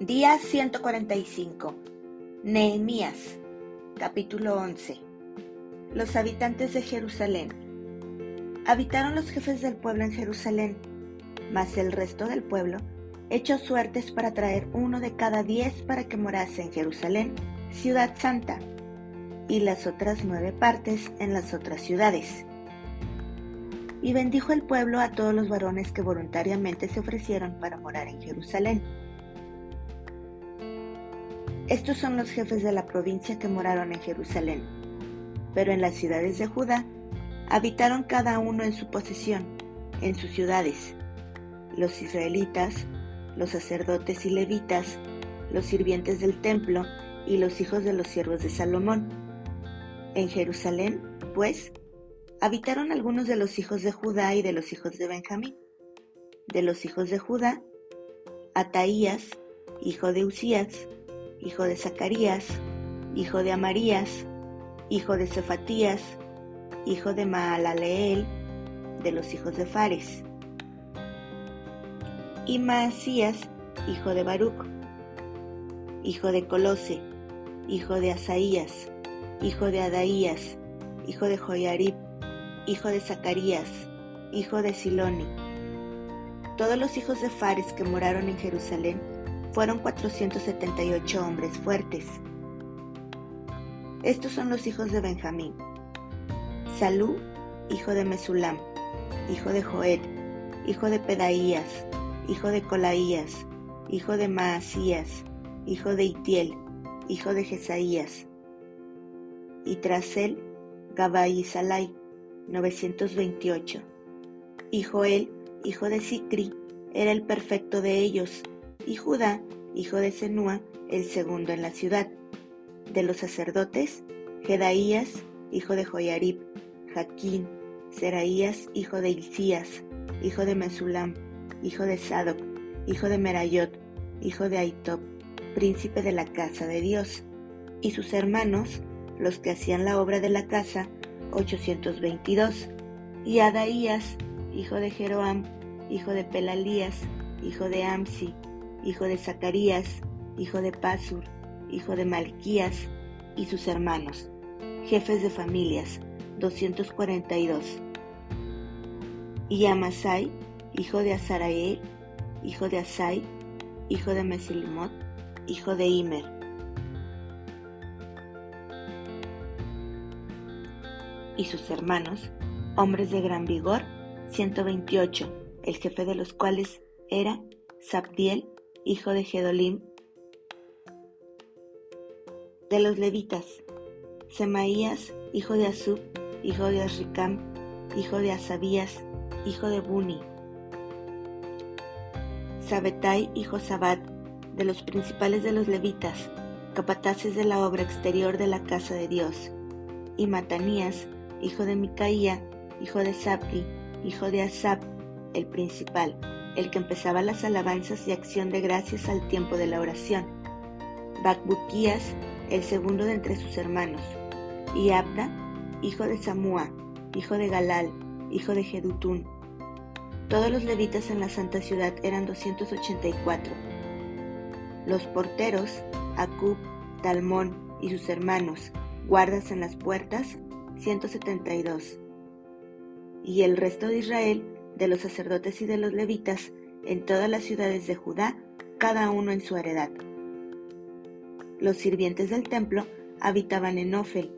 Día 145. Nehemías. Capítulo 11. Los habitantes de Jerusalén. Habitaron los jefes del pueblo en Jerusalén, mas el resto del pueblo echó suertes para traer uno de cada diez para que morase en Jerusalén, ciudad santa, y las otras nueve partes en las otras ciudades. Y bendijo el pueblo a todos los varones que voluntariamente se ofrecieron para morar en Jerusalén estos son los jefes de la provincia que moraron en Jerusalén. Pero en las ciudades de Judá habitaron cada uno en su posesión, en sus ciudades. Los israelitas, los sacerdotes y levitas, los sirvientes del templo y los hijos de los siervos de Salomón. En Jerusalén, pues, habitaron algunos de los hijos de Judá y de los hijos de Benjamín. De los hijos de Judá, Ataías, hijo de Usías, hijo de Zacarías, hijo de Amarías, hijo de Cefatías, hijo de Maalaleel, de los hijos de Fares, y Maasías, hijo de Baruch, hijo de Colose, hijo de Asaías, hijo de Adaías, hijo de Joyarib, hijo de Zacarías, hijo de Siloni. Todos los hijos de Fares que moraron en Jerusalén fueron 478 hombres fuertes. Estos son los hijos de Benjamín. Salú, hijo de Mesulam, hijo de Joed, hijo de Pedaías, hijo de Colaías, hijo de Maasías, hijo de Itiel, hijo de Jesaías. Y tras él, Gabai y Salai, 928. Y Joel, hijo de Sicri, era el perfecto de ellos, y Judá, hijo de Senúa, el segundo en la ciudad. De los sacerdotes, Jedaías, hijo de Joyarib, Jaquín, Seraías, hijo de Hilcías, hijo de Mesulam, hijo de Sadoc, hijo de Merayot, hijo de Aitob, príncipe de la casa de Dios, y sus hermanos, los que hacían la obra de la casa, 822, y Adaías, hijo de Jeroam, hijo de Pelalías, hijo de Amsi, hijo de Zacarías, hijo de Pasur, hijo de Malquías, y sus hermanos, jefes de familias, 242. Y Amasai, hijo de Azarael, hijo de Asai, hijo de Mesilimot, hijo de Imer. Y sus hermanos, hombres de gran vigor, 128, el jefe de los cuales era Sabdiel, hijo de Gedolim, de los levitas, Semaías, hijo de Azub, hijo de Asricam, hijo de Asabías, hijo de Buni, Sabetai hijo Sabat, de los principales de los levitas, capataces de la obra exterior de la casa de Dios, y Matanías, hijo de Micaía, hijo de Sabdi, hijo de Asab, el principal, el que empezaba las alabanzas y acción de gracias al tiempo de la oración. Bacbuquías, el segundo de entre sus hermanos, y Abda, hijo de Samúa, hijo de Galal, hijo de Jedutún. Todos los levitas en la santa ciudad eran 284. Los porteros, Acub, Talmón y sus hermanos, guardas en las puertas, 172. Y el resto de Israel, de los sacerdotes y de los levitas en todas las ciudades de Judá, cada uno en su heredad. Los sirvientes del templo habitaban en Ofel,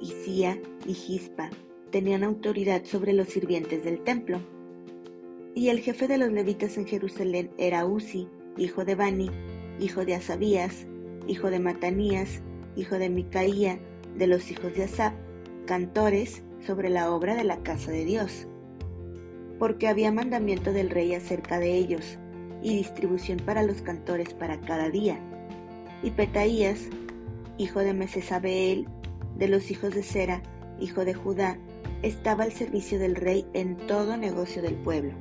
Isía y Gispa, tenían autoridad sobre los sirvientes del templo. Y el jefe de los levitas en Jerusalén era Uzi, hijo de Bani, hijo de Asabías, hijo de Matanías, hijo de Micaía, de los hijos de Asab, cantores sobre la obra de la casa de Dios porque había mandamiento del rey acerca de ellos, y distribución para los cantores para cada día. Y Petaías, hijo de Mesesabeel, de los hijos de Sera, hijo de Judá, estaba al servicio del rey en todo negocio del pueblo.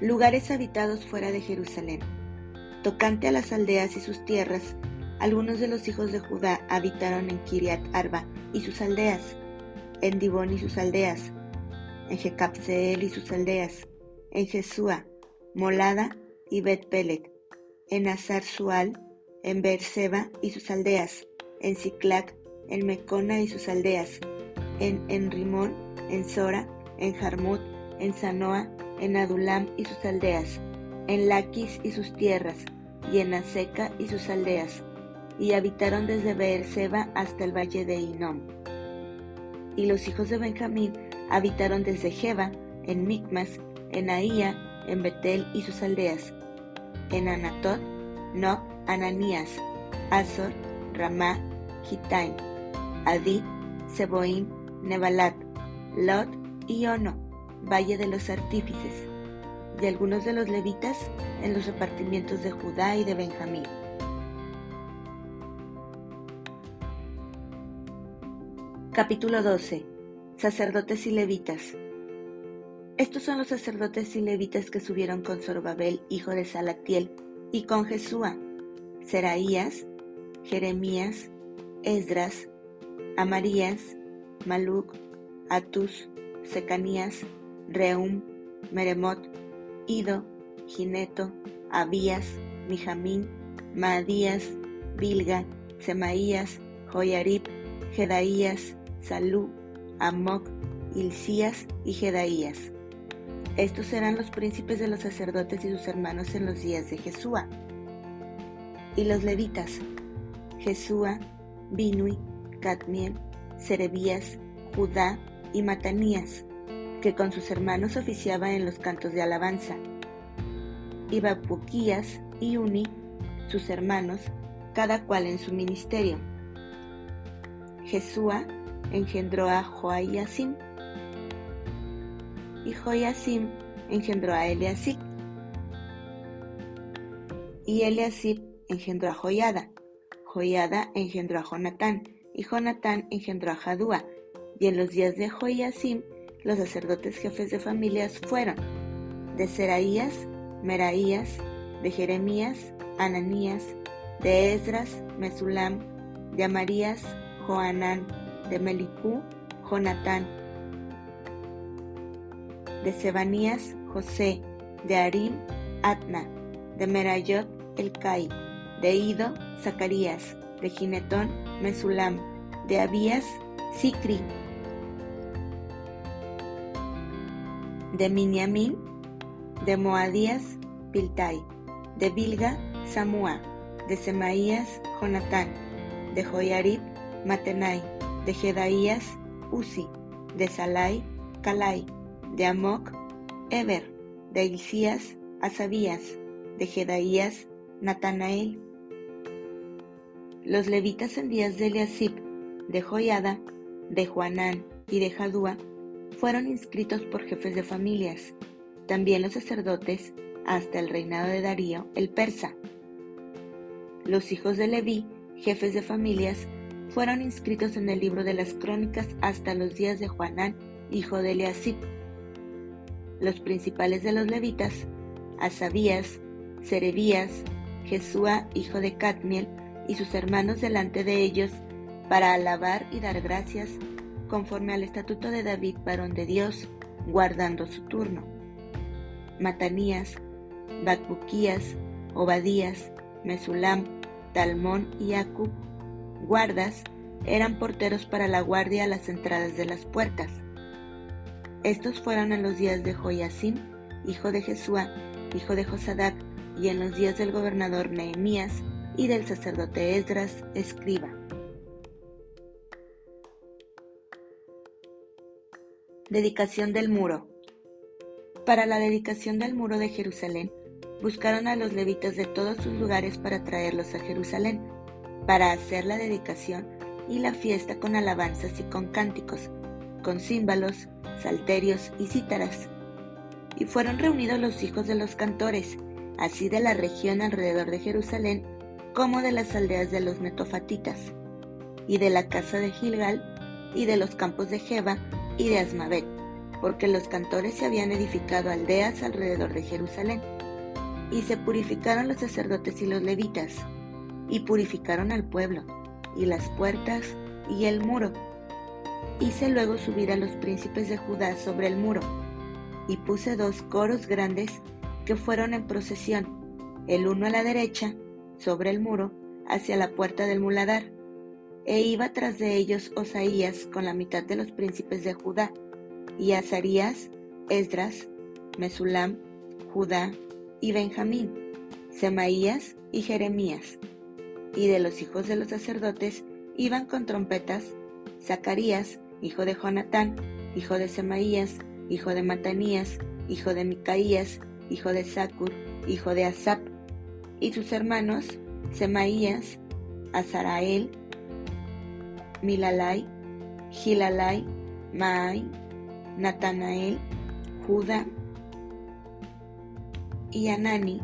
Lugares habitados fuera de Jerusalén. Tocante a las aldeas y sus tierras, algunos de los hijos de Judá habitaron en Kiriat Arba y sus aldeas, en Dibón y sus aldeas, en Jecapseel y sus aldeas, en Jesúa, Molada y Bet Pelet, en Azar Sual, en Beerseba y sus aldeas, en Ciclac, en Mecona y sus aldeas, en Enrimón, en Sora, en Jarmut, en Sanoa, en Adulam y sus aldeas, en Laquis y sus tierras, y en Aseca y sus aldeas, y habitaron desde Beerseba hasta el valle de Inom. Y los hijos de Benjamín habitaron desde Jeba, en Micmas, en Ahía, en Betel y sus aldeas, en Anatot, Nob, Ananías, Azor, Ramá, Gitaim, Adid, Seboim, Nebalat, Lot y Ono, valle de los artífices, de algunos de los levitas en los repartimientos de Judá y de Benjamín. Capítulo 12. Sacerdotes y levitas. Estos son los sacerdotes y levitas que subieron con Zorobabel, hijo de Salatiel, y con Jesúa, Seraías, Jeremías, Esdras, Amarías, Maluc, Atus, Secanías, Reum, Meremot, Ido, Gineto, Abías, Mijamín, Maadías, Bilga, Semaías, Joyarib, Jedaías, Salú, Amoc, Hilcías y Jedaías. Estos eran los príncipes de los sacerdotes y sus hermanos en los días de Jesúa. Y los levitas, Jesúa, Binui, Cadmiel, Serebías, Judá y Matanías, que con sus hermanos oficiaban en los cantos de alabanza. Y Babuquías y Uni, sus hermanos, cada cual en su ministerio. Jesúa engendró a Joayasim, y Joyasim engendró a Eliasib, y Eliasib engendró a Joyada, Joyada engendró a Jonatán, y Jonatán engendró a Jadúa, y en los días de Joyasim los sacerdotes jefes de familias fueron de Seraías, Meraías, de Jeremías, Ananías, de Esdras, Mesulam, de Amarías, Joanán, de Melicú, Jonatán, de Sebanías, José, de Arim, Atna, de Merayot, Elcai, de Ido, Zacarías, de Ginetón, Mesulam, de Abías, Sicri, de Miniamín, de Moadías, Piltai, de Bilga, Samua, de Semaías, Jonatán, de Joyarib, Matenai, de Jedaías, Uzi, de Salai, Calai, de Amok, Eber, de Hilcías, Asabías, de Jedaías, Natanael. Los levitas en días de Eliasib, de Joyada, de Juanán y de Jadúa fueron inscritos por jefes de familias, también los sacerdotes hasta el reinado de Darío el persa. Los hijos de Leví, jefes de familias, fueron inscritos en el libro de las crónicas hasta los días de Juanán, hijo de Eliasib. Los principales de los levitas, Asabías, Serebías, Jesúa, hijo de Cadmiel, y sus hermanos delante de ellos, para alabar y dar gracias conforme al estatuto de David, varón de Dios, guardando su turno. Matanías, Bacbuquías, Obadías, Mesulam, Talmón y Acub, guardas, eran porteros para la guardia a las entradas de las puertas. Estos fueron en los días de Joyasim, hijo de Jesúa, hijo de Josadac, y en los días del gobernador Nehemías y del sacerdote Esdras, escriba. Dedicación del muro. Para la dedicación del muro de Jerusalén, buscaron a los levitas de todos sus lugares para traerlos a Jerusalén, para hacer la dedicación y la fiesta con alabanzas y con cánticos, con címbalos, salterios y cítaras. Y fueron reunidos los hijos de los cantores, así de la región alrededor de Jerusalén, como de las aldeas de los netofatitas, y de la casa de Gilgal, y de los campos de Jeba, y de Asmavet, porque los cantores se habían edificado aldeas alrededor de Jerusalén. Y se purificaron los sacerdotes y los levitas, y purificaron al pueblo, y las puertas, y el muro. Hice luego subir a los príncipes de Judá sobre el muro, y puse dos coros grandes que fueron en procesión, el uno a la derecha, sobre el muro, hacia la puerta del muladar, e iba tras de ellos Osaías con la mitad de los príncipes de Judá, y Azarías, Esdras, Mesulam, Judá y Benjamín, Semaías y Jeremías. Y de los hijos de los sacerdotes iban con trompetas Zacarías, hijo de Jonatán, hijo de Semaías, hijo de Matanías, hijo de Micaías, hijo de Zacur, hijo de Asap, y sus hermanos Semaías, Azarael, Milalai, Gilalai, Maai, Natanael, Judá y Anani,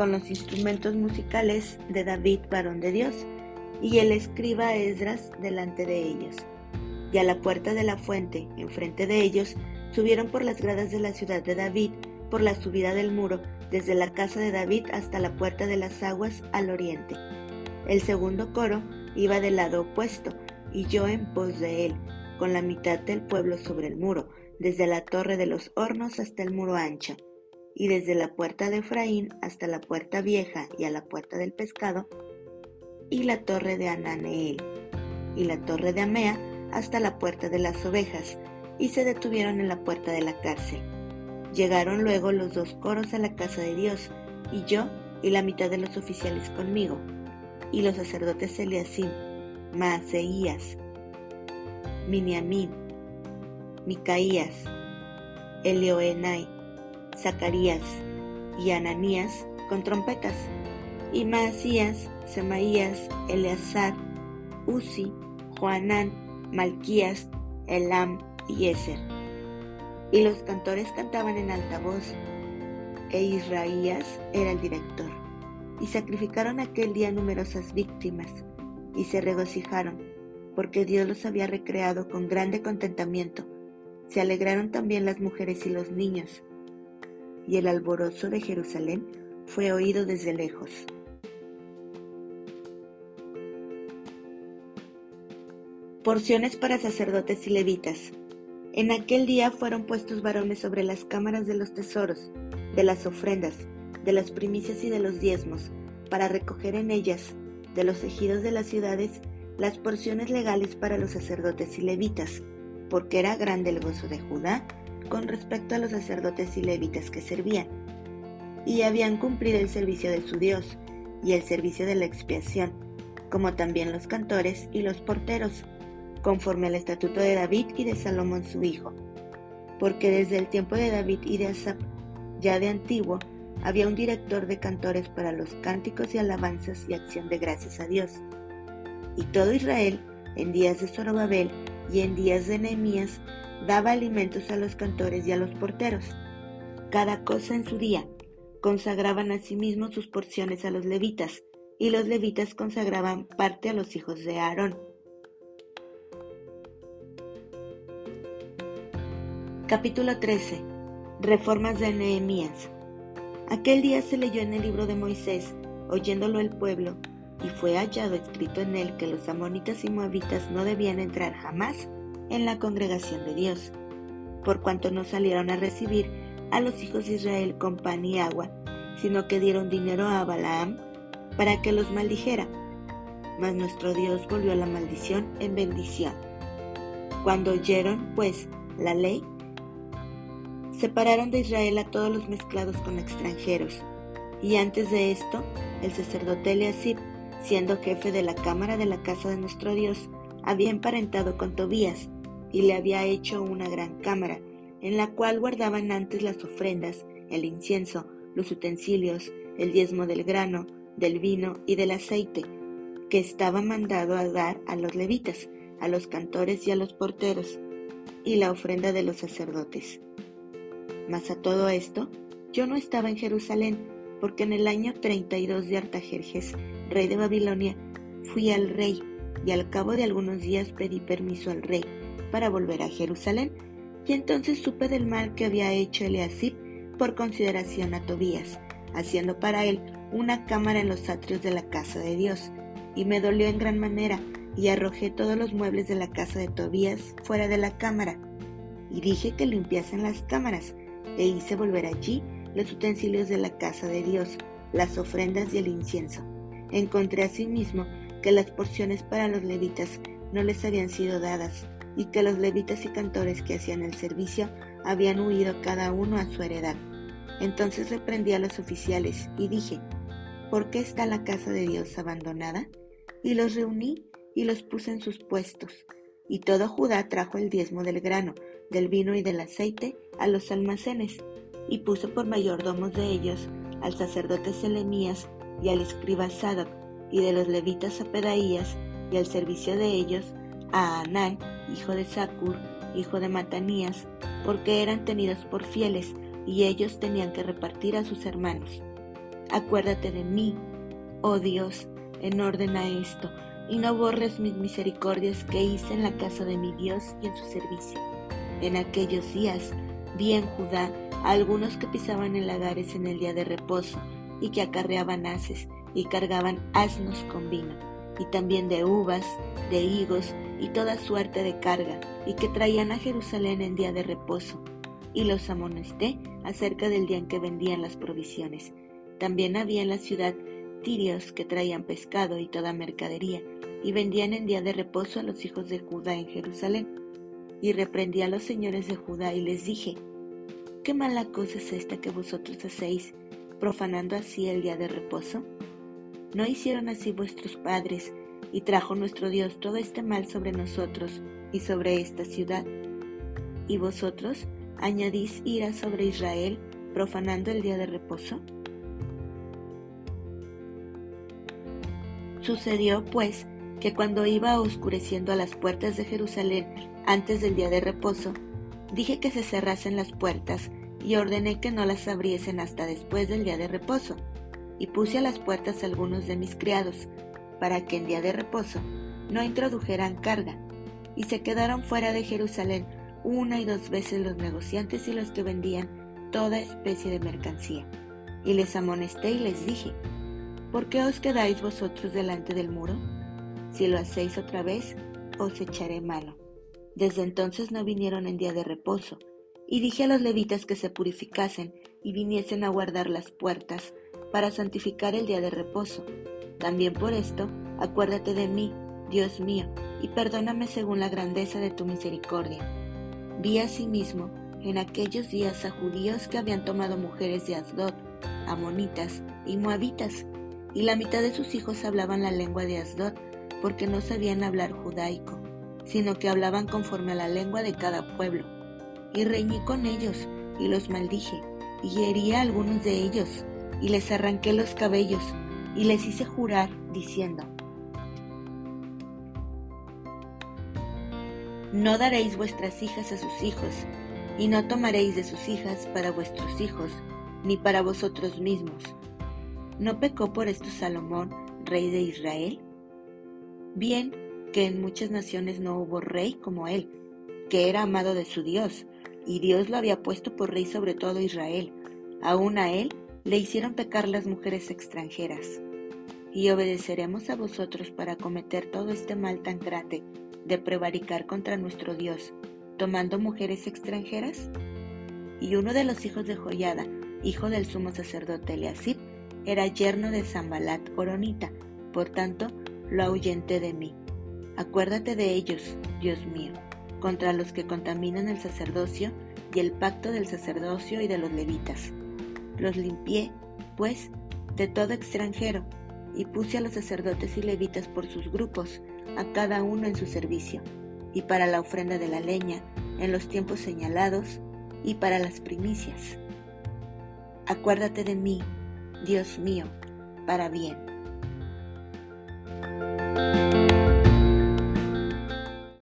con los instrumentos musicales de David, varón de Dios, y el escriba Esdras delante de ellos. Y a la puerta de la fuente, enfrente de ellos, subieron por las gradas de la ciudad de David, por la subida del muro, desde la casa de David hasta la puerta de las aguas al oriente. El segundo coro iba del lado opuesto, y yo en pos de él, con la mitad del pueblo sobre el muro, desde la torre de los hornos hasta el muro ancho, y desde la puerta de Efraín hasta la puerta vieja y a la puerta del pescado, y la torre de Ananeel, y la torre de Amea hasta la puerta de las ovejas, y se detuvieron en la puerta de la cárcel. Llegaron luego los dos coros a la casa de Dios, y yo y la mitad de los oficiales conmigo, y los sacerdotes Eliasim, Maaseías, Miniamín, Micaías, Elioenai, Zacarías y Ananías con trompetas, y Maasías, Semaías, Eleazar, Uzi, Joanán, Malquías, Elam y Eser. Y los cantores cantaban en alta voz, e Israías era el director. Y sacrificaron aquel día numerosas víctimas, y se regocijaron, porque Dios los había recreado con grande contentamiento. Se alegraron también las mujeres y los niños, y el alborozo de Jerusalén fue oído desde lejos. Porciones para sacerdotes y levitas. En aquel día fueron puestos varones sobre las cámaras de los tesoros, de las ofrendas, de las primicias y de los diezmos, para recoger en ellas, de los ejidos de las ciudades, las porciones legales para los sacerdotes y levitas, porque era grande el gozo de Judá con respecto a los sacerdotes y levitas que servían, y habían cumplido el servicio de su Dios y el servicio de la expiación, como también los cantores y los porteros, conforme al estatuto de David y de Salomón su hijo, porque desde el tiempo de David y de Asap, ya de antiguo, había un director de cantores para los cánticos y alabanzas y acción de gracias a Dios. Y todo Israel, en días de Zorobabel y en días de Nehemías, daba alimentos a los cantores y a los porteros, cada cosa en su día. Consagraban asimismo sus porciones a los levitas, y los levitas consagraban parte a los hijos de Aarón. Capítulo 13. Reformas de Nehemías. Aquel día se leyó en el libro de Moisés, oyéndolo el pueblo, y fue hallado escrito en él que los amonitas y moabitas no debían entrar jamás en la congregación de Dios, por cuanto no salieron a recibir a los hijos de Israel con pan y agua, sino que dieron dinero a Balaam para que los maldijera. Mas nuestro Dios volvió la maldición en bendición. Cuando oyeron, pues, la ley, separaron de Israel a todos los mezclados con extranjeros. Y antes de esto, el sacerdote Eliasib, siendo jefe de la cámara de la casa de nuestro Dios, había emparentado con Tobías y le había hecho una gran cámara, en la cual guardaban antes las ofrendas, el incienso, los utensilios, el diezmo del grano, del vino y del aceite, que estaba mandado a dar a los levitas, a los cantores y a los porteros, y la ofrenda de los sacerdotes. Mas a todo esto, yo no estaba en Jerusalén, porque en el año 32 de Artajerjes, rey de Babilonia, fui al rey, y al cabo de algunos días pedí permiso al rey para volver a Jerusalén, y entonces supe del mal que había hecho Eliasib por consideración a Tobías, haciendo para él una cámara en los atrios de la casa de Dios, y me dolió en gran manera, y arrojé todos los muebles de la casa de Tobías fuera de la cámara, y dije que limpiasen las cámaras, e hice volver allí los utensilios de la casa de Dios, las ofrendas y el incienso. Encontré asimismo que las porciones para los levitas no les habían sido dadas, y que los levitas y cantores que hacían el servicio habían huido cada uno a su heredad. Entonces reprendí a los oficiales y dije, ¿por qué está la casa de Dios abandonada? Y los reuní y los puse en sus puestos. Y todo Judá trajo el diezmo del grano, del vino y del aceite a los almacenes, y puso por mayordomos de ellos al sacerdote Selemías y al escriba Sadoc, y de los levitas a Pedaías, y al servicio de ellos a Anán, hijo de Sacur, hijo de Matanías, porque eran tenidos por fieles, y ellos tenían que repartir a sus hermanos. Acuérdate de mí, oh Dios, en orden a esto, y no borres mis misericordias que hice en la casa de mi Dios y en su servicio. En aquellos días vi en Judá a algunos que pisaban en lagares en el día de reposo, y que acarreaban haces, y cargaban asnos con vino, y también de uvas, de higos, y toda suerte de carga, y que traían a Jerusalén en día de reposo. Y los amonesté acerca del día en que vendían las provisiones. También había en la ciudad tirios que traían pescado y toda mercadería, y vendían en día de reposo a los hijos de Judá en Jerusalén. Y reprendí a los señores de Judá y les dije, ¿qué mala cosa es esta que vosotros hacéis, profanando así el día de reposo? ¿No hicieron así vuestros padres, y trajo nuestro Dios todo este mal sobre nosotros y sobre esta ciudad? ¿Y vosotros añadís ira sobre Israel, profanando el día de reposo? Sucedió, pues, que cuando iba oscureciendo a las puertas de Jerusalén antes del día de reposo, dije que se cerrasen las puertas y ordené que no las abriesen hasta después del día de reposo, y puse a las puertas algunos de mis criados, para que en día de reposo no introdujeran carga, y se quedaron fuera de Jerusalén una y dos veces los negociantes y los que vendían toda especie de mercancía. Y les amonesté y les dije, ¿por qué os quedáis vosotros delante del muro? Si lo hacéis otra vez, os echaré mano. Desde entonces no vinieron en día de reposo, y dije a los levitas que se purificasen y viniesen a guardar las puertas para santificar el día de reposo. También por esto, acuérdate de mí, Dios mío, y perdóname según la grandeza de tu misericordia. Vi asimismo en aquellos días a judíos que habían tomado mujeres de Asdod, amonitas y moabitas, y la mitad de sus hijos hablaban la lengua de Asdod porque no sabían hablar judaico, sino que hablaban conforme a la lengua de cada pueblo. Y reñí con ellos, y los maldije, y herí a algunos de ellos, y les arranqué los cabellos, y les hice jurar, diciendo, No daréis vuestras hijas a sus hijos, y no tomaréis de sus hijas para vuestros hijos, ni para vosotros mismos. ¿No pecó por esto Salomón, rey de Israel? Bien que en muchas naciones no hubo rey como él, que era amado de su Dios, y Dios lo había puesto por rey sobre todo Israel. Aún a él le hicieron pecar las mujeres extranjeras. Y obedeceremos a vosotros para cometer todo este mal tan grande de prevaricar contra nuestro Dios, tomando mujeres extranjeras? Y uno de los hijos de Joyada, hijo del sumo sacerdote Eliasib, era yerno de Zambalat Coronita, por tanto lo ahuyenté de mí. Acuérdate de ellos, Dios mío, contra los que contaminan el sacerdocio y el pacto del sacerdocio y de los levitas. Los limpié, pues, de todo extranjero, y puse a los sacerdotes y levitas por sus grupos, a cada uno en su servicio, y para la ofrenda de la leña, en los tiempos señalados, y para las primicias. Acuérdate de mí, Dios mío, para bien.